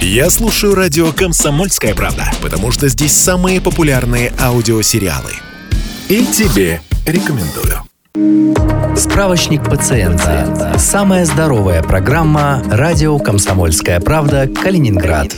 Я слушаю радио «Комсомольская правда», потому что здесь самые популярные аудиосериалы. И тебе рекомендую. Справочник пациента. Самая здоровая программа «Радио Комсомольская правда. Калининград».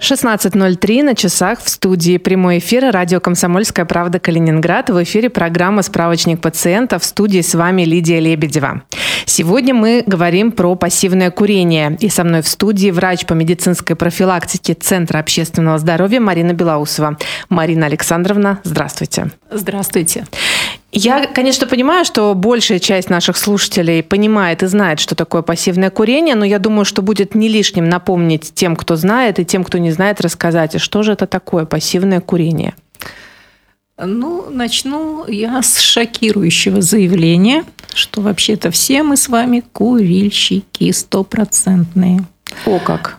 16.03 на часах в студии прямой эфир радио «Комсомольская правда. Калининград». В эфире программа «Справочник пациента». В студии с вами Лидия Лебедева. Сегодня мы говорим про пассивное курение. И со мной в студии врач по медицинской профилактике Центра общественного здоровья Марина Белоусова. Марина Александровна, здравствуйте. Здравствуйте. Я, конечно, понимаю, что большая часть наших слушателей понимает и знает, что такое пассивное курение, но я думаю, что будет не лишним напомнить тем, кто знает, и тем, кто не знает, рассказать, что же это такое пассивное курение. Ну, начну я с шокирующего заявления, что вообще-то все мы с вами курильщики стопроцентные. О как!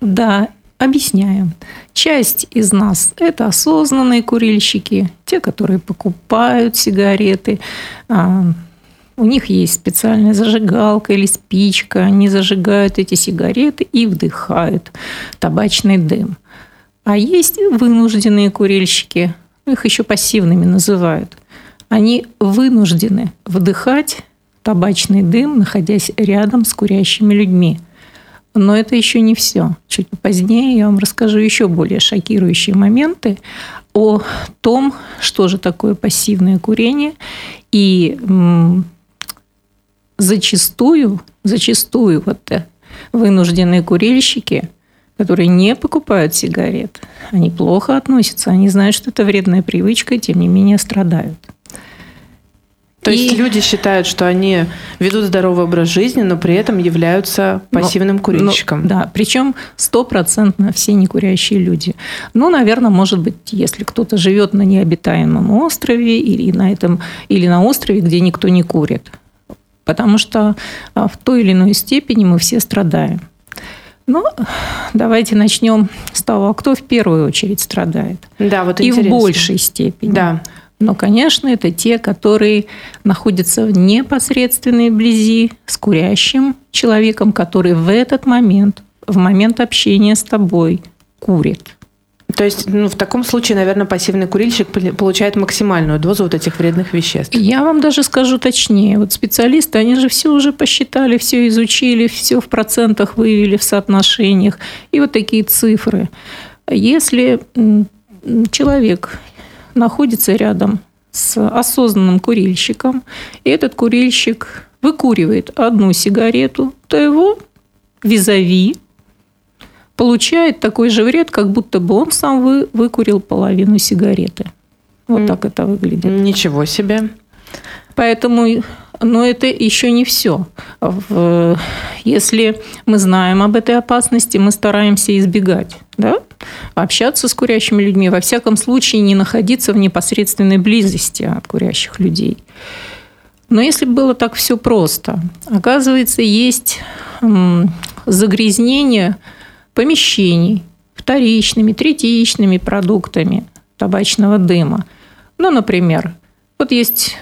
Да, Объясняю. Часть из нас – это осознанные курильщики, те, которые покупают сигареты, а, у них есть специальная зажигалка или спичка, они зажигают эти сигареты и вдыхают табачный дым. А есть вынужденные курильщики, их еще пассивными называют. Они вынуждены вдыхать табачный дым, находясь рядом с курящими людьми – но это еще не все. Чуть позднее я вам расскажу еще более шокирующие моменты о том, что же такое пассивное курение. И зачастую, зачастую вот э, вынужденные курильщики, которые не покупают сигарет, они плохо относятся, они знают, что это вредная привычка, и тем не менее страдают. То и... есть люди считают, что они ведут здоровый образ жизни, но при этом являются пассивным но, курильщиком. Но, да, причем стопроцентно все некурящие люди. Ну, наверное, может быть, если кто-то живет на необитаемом острове или на, этом, или на острове, где никто не курит. Потому что а, в той или иной степени мы все страдаем. Ну, давайте начнем с того, кто в первую очередь страдает. Да, вот И интересно. в большей степени. Да. Но, конечно, это те, которые находятся в непосредственной близи с курящим человеком, который в этот момент, в момент общения с тобой, курит. То есть, ну, в таком случае, наверное, пассивный курильщик получает максимальную дозу вот этих вредных веществ. Я вам даже скажу точнее. Вот специалисты, они же все уже посчитали, все изучили, все в процентах вывели, в соотношениях. И вот такие цифры. Если человек находится рядом с осознанным курильщиком, и этот курильщик выкуривает одну сигарету, то его визави получает такой же вред, как будто бы он сам вы, выкурил половину сигареты. Вот так это выглядит. Ничего себе. Поэтому но это еще не все. Если мы знаем об этой опасности, мы стараемся избегать. Да? Общаться с курящими людьми, во всяком случае не находиться в непосредственной близости от курящих людей. Но если было так все просто, оказывается, есть загрязнение помещений вторичными, третичными продуктами табачного дыма. Ну, например, вот есть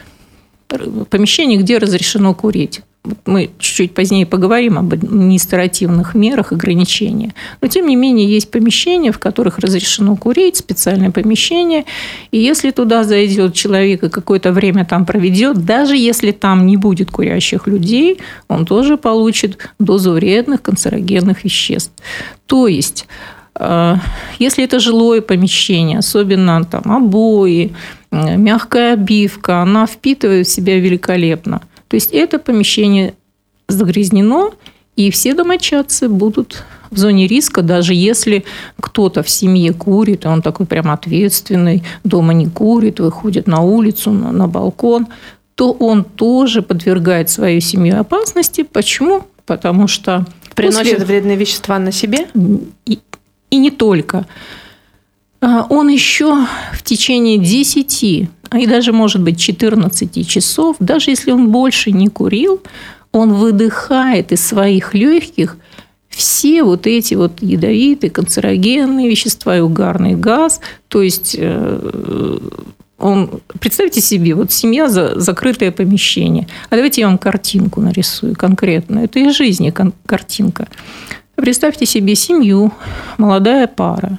помещений, где разрешено курить. Мы чуть-чуть позднее поговорим об административных мерах ограничения. Но, тем не менее, есть помещения, в которых разрешено курить, специальное помещение. И если туда зайдет человек и какое-то время там проведет, даже если там не будет курящих людей, он тоже получит дозу вредных канцерогенных веществ. То есть э, если это жилое помещение, особенно там обои, мягкая обивка, она впитывает в себя великолепно. То есть это помещение загрязнено, и все домочадцы будут в зоне риска, даже если кто-то в семье курит, и он такой прям ответственный, дома не курит, выходит на улицу, на, на балкон, то он тоже подвергает свою семью опасности. Почему? Потому что... Приносит после... вредные вещества на себе? И, и не только. А, он еще в течение 10, а и даже, может быть, 14 часов, даже если он больше не курил, он выдыхает из своих легких все вот эти вот ядовитые, канцерогенные вещества и угарный газ. То есть э, он, представьте себе, вот семья за закрытое помещение. А давайте я вам картинку нарисую конкретно. Это из жизни картинка. Представьте себе семью, молодая пара.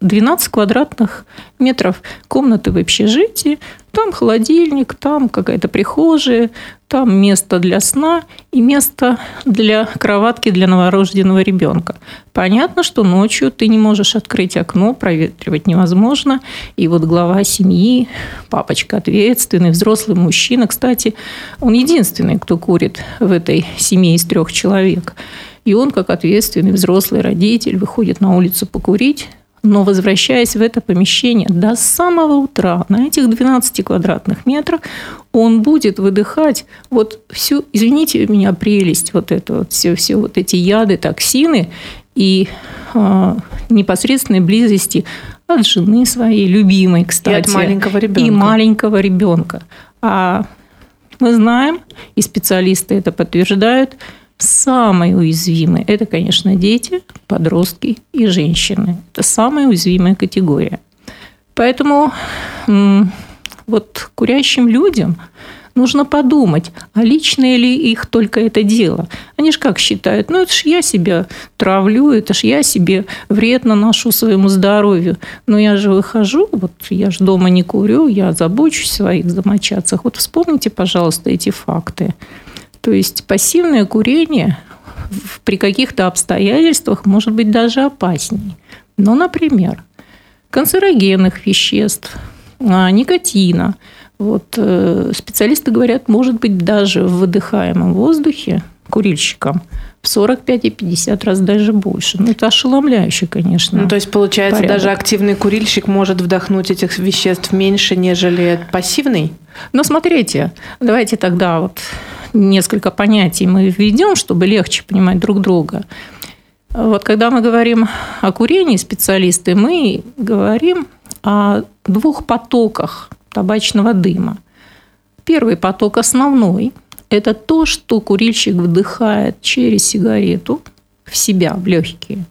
12 квадратных метров комнаты в общежитии, там холодильник, там какая-то прихожая, там место для сна и место для кроватки для новорожденного ребенка. Понятно, что ночью ты не можешь открыть окно, проветривать невозможно. И вот глава семьи, папочка ответственный, взрослый мужчина, кстати, он единственный, кто курит в этой семье из трех человек. И он, как ответственный взрослый родитель, выходит на улицу покурить, но возвращаясь в это помещение до самого утра, на этих 12 квадратных метрах, он будет выдыхать вот всю, извините меня, прелесть, вот это вот, все, все вот эти яды, токсины и э, непосредственной близости от жены своей, любимой, кстати. И от маленького ребенка. И маленького ребенка. А мы знаем, и специалисты это подтверждают, Самые уязвимые – это, конечно, дети, подростки и женщины. Это самая уязвимая категория. Поэтому вот курящим людям нужно подумать, а личное ли их только это дело. Они же как считают, ну это ж я себя травлю, это ж я себе вред наношу своему здоровью. Но я же выхожу, вот я же дома не курю, я забочусь о своих домочадцах. Вот вспомните, пожалуйста, эти факты. То есть пассивное курение при каких-то обстоятельствах может быть даже опаснее. Но, например, канцерогенных веществ, а, никотина. Вот, э, специалисты говорят, может быть, даже в выдыхаемом воздухе курильщикам в 45 и 50 раз даже больше. Ну, это ошеломляюще, конечно. Ну, то есть, получается, порядок. даже активный курильщик может вдохнуть этих веществ меньше, нежели пассивный? Но смотрите, давайте тогда вот несколько понятий мы введем, чтобы легче понимать друг друга. Вот когда мы говорим о курении специалисты, мы говорим о двух потоках табачного дыма. Первый поток основной – это то, что курильщик вдыхает через сигарету в себя, в легкие.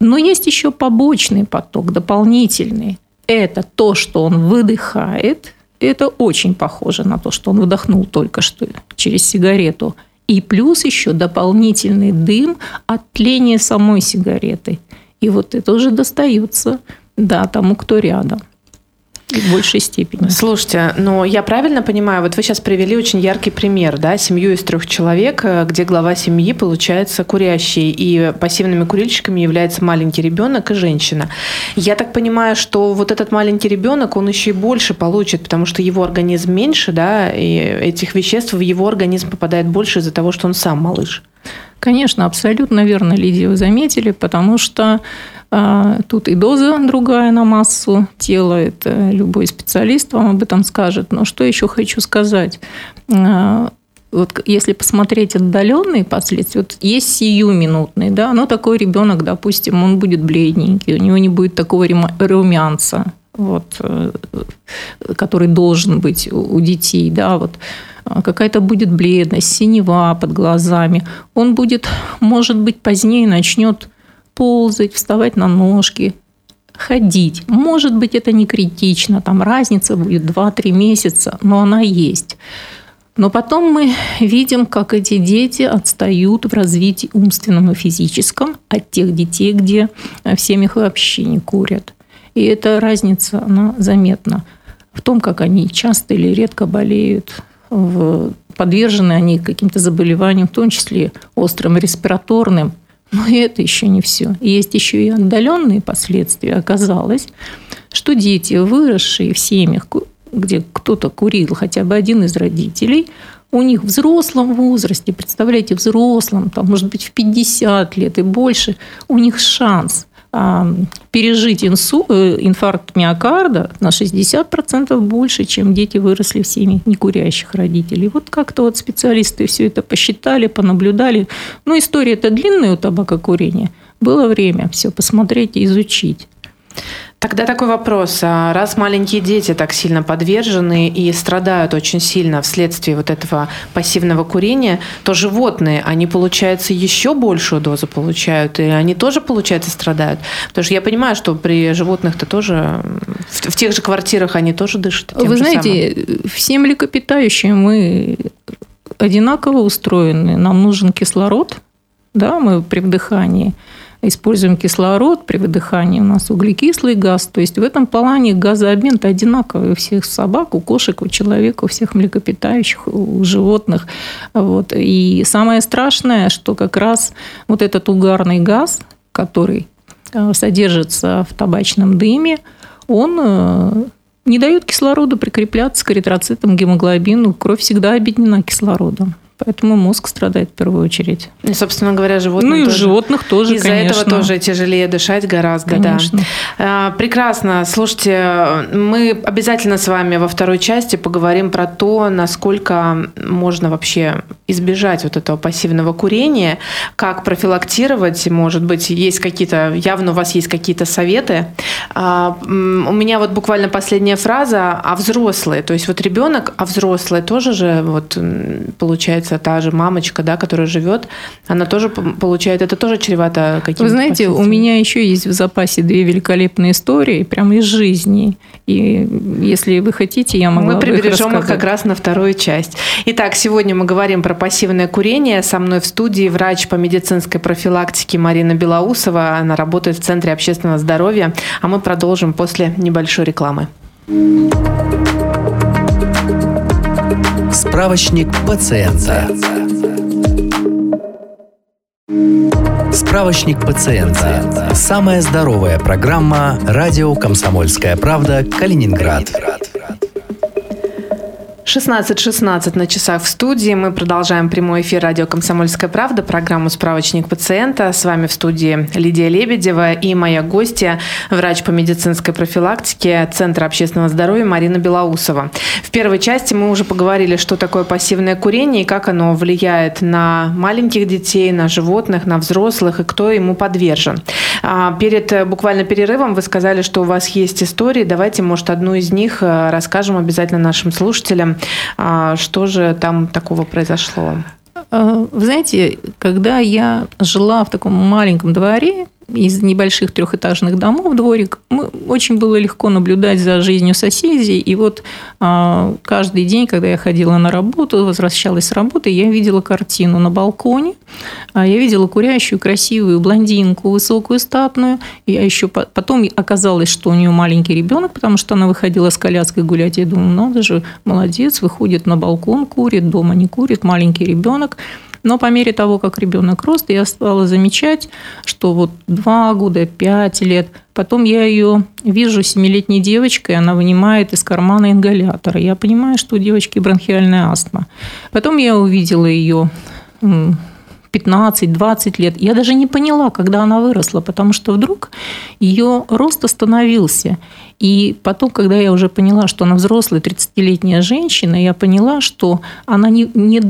Но есть еще побочный поток, дополнительный. Это то, что он выдыхает это очень похоже на то, что он вдохнул только что через сигарету. И плюс еще дополнительный дым от тления самой сигареты. И вот это уже достается да, тому, кто рядом в большей степени. Слушайте, но я правильно понимаю, вот вы сейчас привели очень яркий пример, да, семью из трех человек, э, где глава семьи получается курящий, и пассивными курильщиками является маленький ребенок и женщина. Я так понимаю, что вот этот маленький ребенок, он еще и больше получит, потому что его организм меньше, да, и этих веществ в его организм попадает больше из-за того, что он сам малыш. Конечно, абсолютно верно, Лидия, вы заметили, потому что а, тут и доза другая на массу тела, это любой специалист вам об этом скажет. Но что еще хочу сказать? А, вот если посмотреть отдаленные последствия, вот есть сиюминутные, да, но такой ребенок, допустим, он будет бледненький, у него не будет такого румянца, вот, э, который должен быть у детей, да, вот а, какая-то будет бледность, синева под глазами. Он будет, может быть, позднее начнет ползать, вставать на ножки, ходить. Может быть, это не критично, там разница будет 2-3 месяца, но она есть. Но потом мы видим, как эти дети отстают в развитии умственном и физическом от тех детей, где в семьях вообще не курят. И эта разница, она заметна в том, как они часто или редко болеют, в, подвержены они каким-то заболеваниям, в том числе острым респираторным – но это еще не все. Есть еще и отдаленные последствия. Оказалось, что дети, выросшие в семьях, где кто-то курил, хотя бы один из родителей, у них в взрослом возрасте, представляете, взрослом, там, может быть, в 50 лет и больше, у них шанс пережить инсу, э, инфаркт миокарда на 60% больше, чем дети выросли в семье некурящих родителей. Вот как-то вот специалисты все это посчитали, понаблюдали. Ну, история это длинная у табакокурения. Было время все посмотреть и изучить. Тогда такой вопрос. А раз маленькие дети так сильно подвержены и страдают очень сильно вследствие вот этого пассивного курения, то животные, они, получается, еще большую дозу получают, и они тоже, получается, страдают? Потому что я понимаю, что при животных-то тоже, в, в тех же квартирах они тоже дышат. Вы знаете, самым. все млекопитающие мы одинаково устроены. Нам нужен кислород, да, мы при вдыхании – используем кислород при выдыхании, у нас углекислый газ. То есть в этом плане газообмен одинаковый у всех собак, у кошек, у человека, у всех млекопитающих, у животных. Вот. И самое страшное, что как раз вот этот угарный газ, который э, содержится в табачном дыме, он э, не дает кислороду прикрепляться к эритроцитам, гемоглобину. Кровь всегда объединена кислородом. Поэтому мозг страдает в первую очередь. И, собственно говоря, животных Ну и тоже. животных тоже, Из-за этого тоже тяжелее дышать гораздо, конечно. да. Прекрасно. Слушайте, мы обязательно с вами во второй части поговорим про то, насколько можно вообще избежать вот этого пассивного курения, как профилактировать, может быть, есть какие-то, явно у вас есть какие-то советы. А, у меня вот буквально последняя фраза, а взрослые, то есть вот ребенок, а взрослые тоже же вот получается получается, та же мамочка, да, которая живет, она тоже получает, это тоже чревато каким-то Вы знаете, у меня еще есть в запасе две великолепные истории, прямо из жизни. И если вы хотите, я могу Мы прибережем их, их как раз на вторую часть. Итак, сегодня мы говорим про пассивное курение. Со мной в студии врач по медицинской профилактике Марина Белоусова. Она работает в Центре общественного здоровья. А мы продолжим после небольшой рекламы. Справочник пациента. Справочник пациента. Самая здоровая программа радио «Комсомольская правда» Калининград. 16.16 на часах в студии. Мы продолжаем прямой эфир радио «Комсомольская правда», программу «Справочник пациента». С вами в студии Лидия Лебедева и моя гостья, врач по медицинской профилактике Центра общественного здоровья Марина Белоусова. В первой части мы уже поговорили, что такое пассивное курение и как оно влияет на маленьких детей, на животных, на взрослых и кто ему подвержен. А, перед э, буквально перерывом вы сказали, что у вас есть истории. Давайте, может, одну из них э, расскажем обязательно нашим слушателям. А, что же там такого произошло? А, вы знаете, когда я жила в таком маленьком дворе, из небольших трехэтажных домов дворик, мы, очень было легко наблюдать за жизнью соседей. И вот а, каждый день, когда я ходила на работу, возвращалась с работы, я видела картину на балконе. А, я видела курящую, красивую блондинку, высокую, статную. Я еще потом оказалось, что у нее маленький ребенок, потому что она выходила с коляской гулять. Я думаю, надо же, молодец, выходит на балкон, курит, дома не курит, маленький ребенок. Но по мере того, как ребенок рос, я стала замечать, что вот два года, пять лет, потом я ее вижу семилетней девочкой, она вынимает из кармана ингалятор. Я понимаю, что у девочки бронхиальная астма. Потом я увидела ее 15-20 лет. Я даже не поняла, когда она выросла, потому что вдруг ее рост остановился. И потом, когда я уже поняла, что она взрослая 30-летняя женщина, я поняла, что она не, не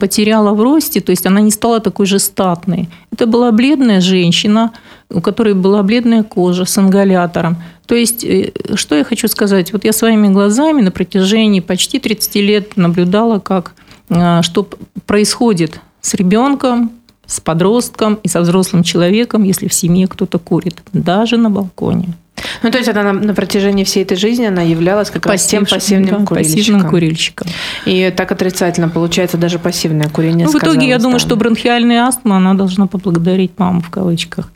потеряла в росте, то есть она не стала такой же статной. Это была бледная женщина, у которой была бледная кожа с ингалятором. То есть, э, что я хочу сказать? Вот я своими глазами на протяжении почти 30 лет наблюдала, как, а, что происходит с ребенком, с подростком и со взрослым человеком, если в семье кто-то курит, даже на балконе. Ну, то есть она на, на протяжении всей этой жизни она являлась как раз тем пассивным да, курильщиком. Пассивным курильщиком. И так отрицательно получается даже пассивное курение. Ну, в итоге я думаю, что бронхиальная астма, она должна поблагодарить маму в кавычках.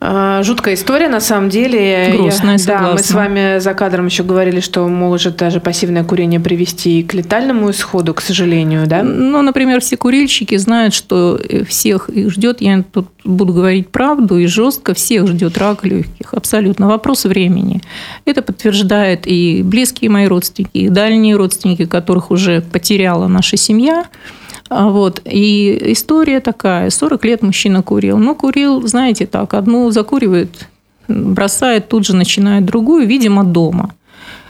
А, жуткая история, на самом деле. Грустная, я, Да, мы с вами за кадром еще говорили, что может даже пассивное курение привести к летальному исходу, к сожалению, да? Ну, например, все курильщики знают, что всех их ждет, я тут буду говорить правду и жестко, всех ждет рак легких. Абсолютно. Вопрос времени. Это подтверждает и близкие мои родственники, и дальние родственники, которых уже потеряла наша семья. А вот. И история такая. 40 лет мужчина курил. Ну, курил, знаете, так, одну закуривает, бросает, тут же начинает другую, видимо, дома.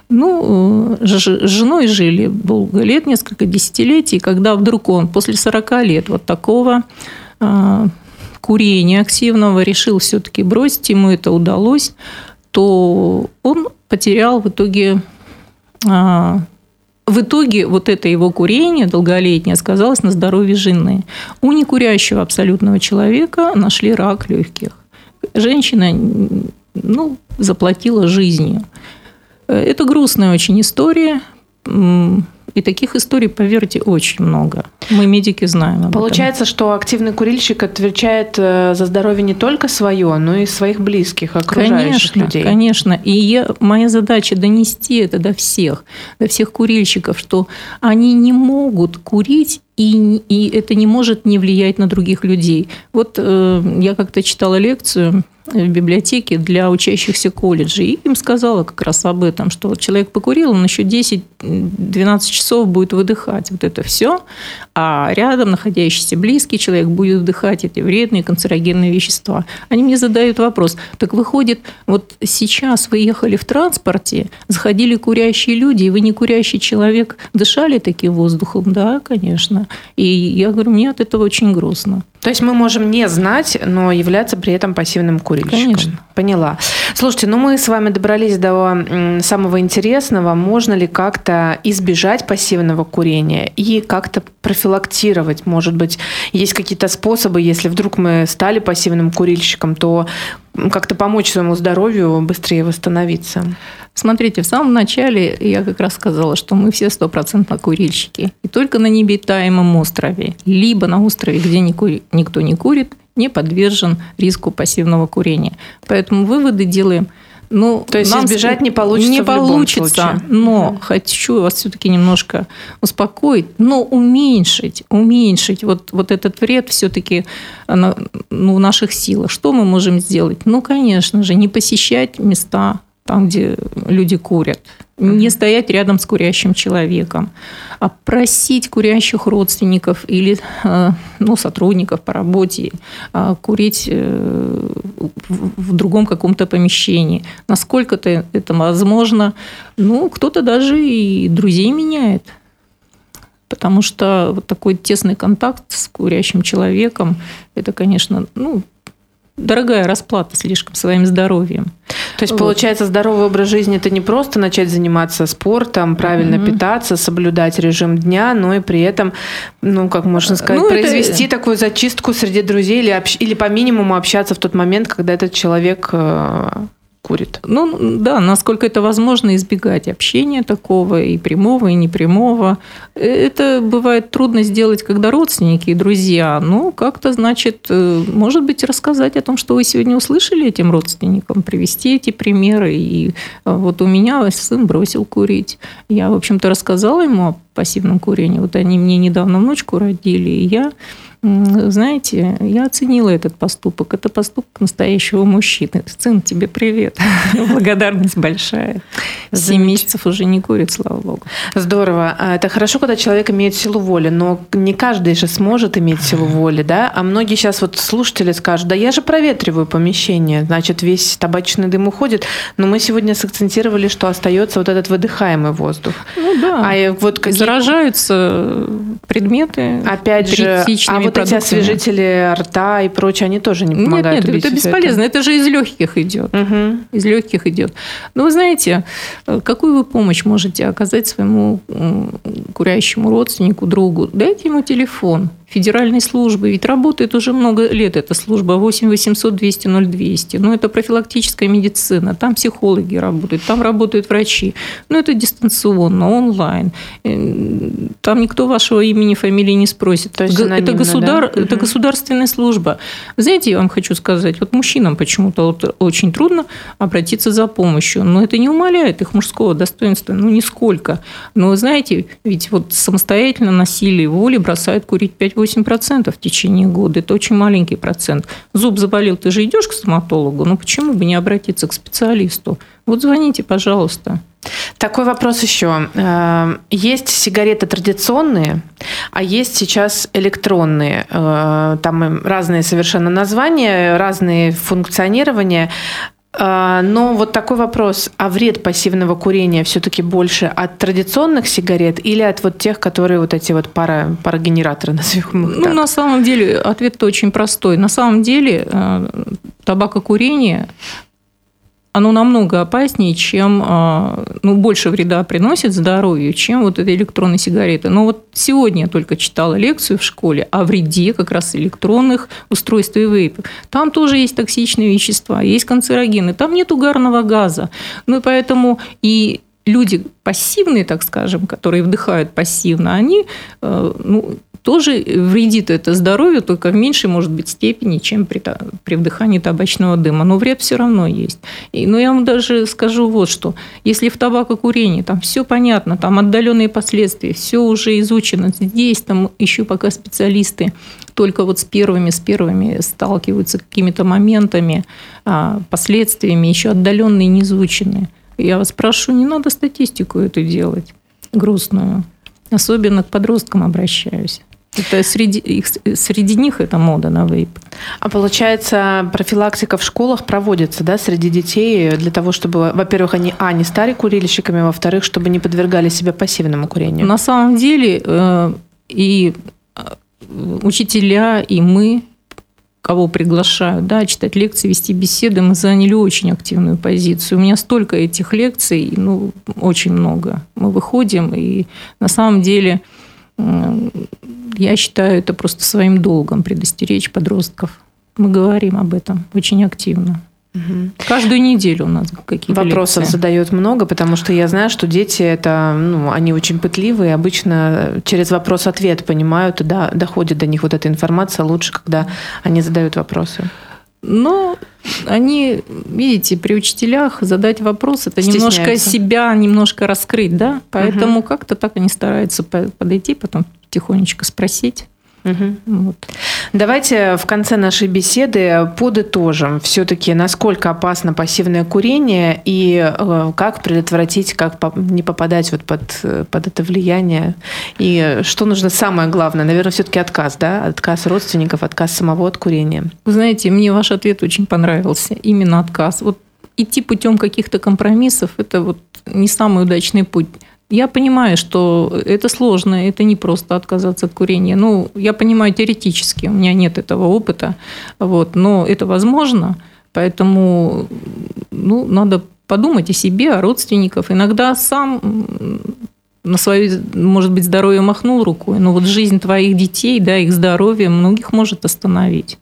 Ну, с женой жили долго лет, несколько десятилетий, когда вдруг он после 40 лет вот такого а, курения активного решил все-таки бросить, ему это удалось. то он потерял в итоге а, в итоге вот это его курение долголетнее сказалось на здоровье жены. У некурящего абсолютного человека нашли рак легких. Женщина ну, заплатила жизнью. Это грустная очень история. И таких историй, поверьте, очень много. Мы, медики, знаем об Получается, этом. что активный курильщик отвечает э, за здоровье не только свое, но и своих близких, окружающих конечно, людей. Конечно, И я, моя задача донести это до всех, до всех курильщиков, что они не могут курить и, и это не может не влиять на других людей. Вот э, я как-то читала лекцию в библиотеке для учащихся колледжей. И им сказала как раз об этом, что вот человек покурил, он еще 10-12 часов будет выдыхать вот это все, а рядом находящийся близкий человек будет вдыхать эти вредные канцерогенные вещества. Они мне задают вопрос, так выходит, вот сейчас вы ехали в транспорте, заходили курящие люди, и вы не курящий человек, дышали таким воздухом? Да, конечно. И я говорю, мне от этого очень грустно. То есть мы можем не знать, но являться при этом пассивным курильщиком. Конечно. Поняла. Слушайте, ну мы с вами добрались до самого интересного. Можно ли как-то избежать пассивного курения и как-то профилактировать? Может быть, есть какие-то способы, если вдруг мы стали пассивным курильщиком, то как-то помочь своему здоровью быстрее восстановиться? Смотрите, в самом начале я как раз сказала, что мы все стопроцентно курильщики. И только на необитаемом острове, либо на острове, где никто не курит, не подвержен риску пассивного курения. Поэтому выводы делаем ну, То есть нам избежать не получится Не получится, но угу. хочу вас все-таки немножко успокоить, но уменьшить, уменьшить вот, вот этот вред все-таки ну, в наших силах. Что мы можем сделать? Ну, конечно же, не посещать места там, где люди курят, не стоять рядом с курящим человеком, а просить курящих родственников или э, ну, сотрудников по работе а, курить э, в другом каком-то помещении. Насколько-то это возможно. Ну, кто-то даже и друзей меняет. Потому что вот такой тесный контакт с курящим человеком, это, конечно, ну, дорогая расплата слишком своим здоровьем. То есть, вот. получается, здоровый образ жизни – это не просто начать заниматься спортом, правильно mm-hmm. питаться, соблюдать режим дня, но и при этом, ну, как можно сказать, ну, произвести это... такую зачистку среди друзей или, общ... или по минимуму общаться в тот момент, когда этот человек э, курит. Ну, да, насколько это возможно, избегать общения такого, и прямого, и непрямого. Это бывает трудно сделать, когда родственники и друзья. Ну, как-то, значит, э, может быть, рассказать о том, что вы сегодня услышали этим родственникам, привести эти примеры. И э, вот у меня сын бросил курить. Я, в общем-то, рассказала ему пассивном курении. Вот они мне недавно внучку родили, и я знаете, я оценила этот поступок. Это поступок настоящего мужчины. Сын, тебе привет. Благодарность большая. Семь месяцев уже не курит, слава богу. Здорово. А, это хорошо, когда человек имеет силу воли, но не каждый же сможет иметь силу воли, да? А многие сейчас вот слушатели скажут, да я же проветриваю помещение, значит, весь табачный дым уходит. Но мы сегодня сакцентировали, что остается вот этот выдыхаемый воздух. Ну да. А вот какие... Заражаются предметы. Опять же, а вот эти освежители рта и прочее, они тоже не помогают. Нет, нет, это бесполезно. Это. это же из легких идет. Угу. Из легких идет. Но вы знаете, э, какую вы помощь можете оказать своему курящему родственнику, другу? Дайте ему телефон федеральной службы, ведь работает уже много лет эта служба 8 800 200 0200. Ну, это профилактическая медицина, там психологи работают, там работают врачи. Ну, это дистанционно, онлайн. Э, там никто вашего имени, фамилии не спросит. То есть это, государ... да? это государственная служба. знаете, я вам хочу сказать, вот мужчинам почему-то вот очень трудно обратиться за помощью, но это не умаляет их мужского достоинства, ну, нисколько. Но знаете, ведь вот самостоятельно насилие воли бросают курить 5 8% в течение года. Это очень маленький процент. Зуб заболел, ты же идешь к стоматологу, ну почему бы не обратиться к специалисту? Вот звоните, пожалуйста. Такой вопрос еще. Э, есть сигареты традиционные, а есть сейчас электронные. Э, там разные совершенно названия, разные функционирования. А, но вот такой вопрос, а вред пассивного курения все-таки больше от традиционных сигарет или от вот тех, которые вот эти вот пара, парогенераторы, назовем их Ну, на самом деле, ответ-то очень простой. На самом деле, э, табакокурение оно намного опаснее, чем, а, ну, больше вреда приносит здоровью, чем вот эти электронные сигареты. Но вот сегодня я только читала лекцию в школе о вреде как раз электронных устройств и вейпов. Там тоже есть токсичные вещества, есть канцерогены, там нет угарного газа. Ну и поэтому и люди пассивные, так скажем, которые вдыхают пассивно, они э, ну, тоже вредит это здоровью, только в меньшей, может быть, степени, чем при, при вдыхании табачного дыма. Но вред все равно есть. И, но я вам даже скажу вот что. Если в табакокурении там все понятно, там отдаленные последствия, все уже изучено, здесь там еще пока специалисты только вот с первыми, с первыми сталкиваются какими-то моментами, а, последствиями, еще отдаленные, не изученные. Я вас прошу, не надо статистику эту делать грустную. Особенно к подросткам обращаюсь. Это среди, их, среди них это мода на вейп. А получается, профилактика в школах проводится, да, среди детей для того, чтобы, во-первых, они, а, не стали курильщиками, во-вторых, чтобы не подвергали себя пассивному курению? На самом деле э, и э, учителя, и мы, кого приглашают, да, читать лекции, вести беседы, мы заняли очень активную позицию. У меня столько этих лекций, ну, очень много. Мы выходим, и на самом деле я считаю это просто своим долгом предостеречь подростков. Мы говорим об этом очень активно. Угу. Каждую неделю у нас какие-то Вопросов лекции. задают много, потому что я знаю, что дети это, ну, они очень пытливые, обычно через вопрос-ответ понимают, да, доходит до них вот эта информация лучше, когда они задают вопросы. Но они, видите, при учителях задать вопрос, это немножко себя, немножко раскрыть, да? Поэтому угу. как-то так они стараются подойти, потом тихонечко спросить. Угу. Вот. Давайте в конце нашей беседы подытожим все-таки, насколько опасно пассивное курение и э, как предотвратить, как не попадать вот под, под это влияние. И что нужно самое главное? Наверное, все-таки отказ, да? Отказ родственников, отказ самого от курения. Вы знаете, мне ваш ответ очень понравился. Именно отказ. Вот идти путем каких-то компромиссов – это вот не самый удачный путь. Я понимаю, что это сложно, это не просто отказаться от курения. Ну, я понимаю теоретически, у меня нет этого опыта, вот, но это возможно, поэтому ну, надо подумать о себе, о родственниках. Иногда сам на свое, может быть, здоровье махнул рукой, но вот жизнь твоих детей, да, их здоровье многих может остановить.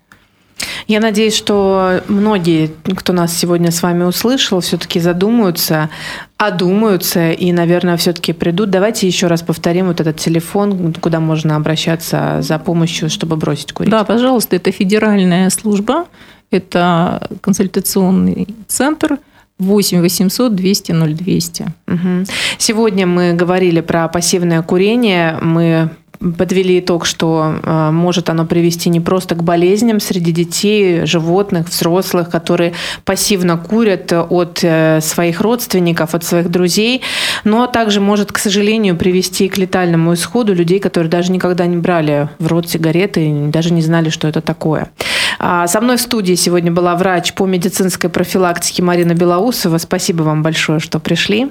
Я надеюсь, что многие, кто нас сегодня с вами услышал, все-таки задумаются, одумаются и, наверное, все-таки придут. Давайте еще раз повторим вот этот телефон, куда можно обращаться за помощью, чтобы бросить курить. Да, пожалуйста, это федеральная служба, это консультационный центр – 8 800 200 0200. Угу. Сегодня мы говорили про пассивное курение. Мы подвели итог, что э, может оно привести не просто к болезням среди детей, животных, взрослых, которые пассивно курят от э, своих родственников, от своих друзей, но также может, к сожалению, привести к летальному исходу людей, которые даже никогда не брали в рот сигареты и даже не знали, что это такое. А со мной в студии сегодня была врач по медицинской профилактике Марина Белоусова. Спасибо вам большое, что пришли.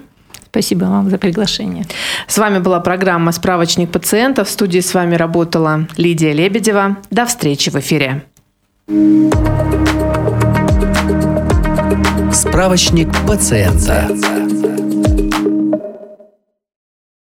Спасибо вам за приглашение. С вами была программа «Справочник пациента». В студии с вами работала Лидия Лебедева. До встречи в эфире. Справочник пациента.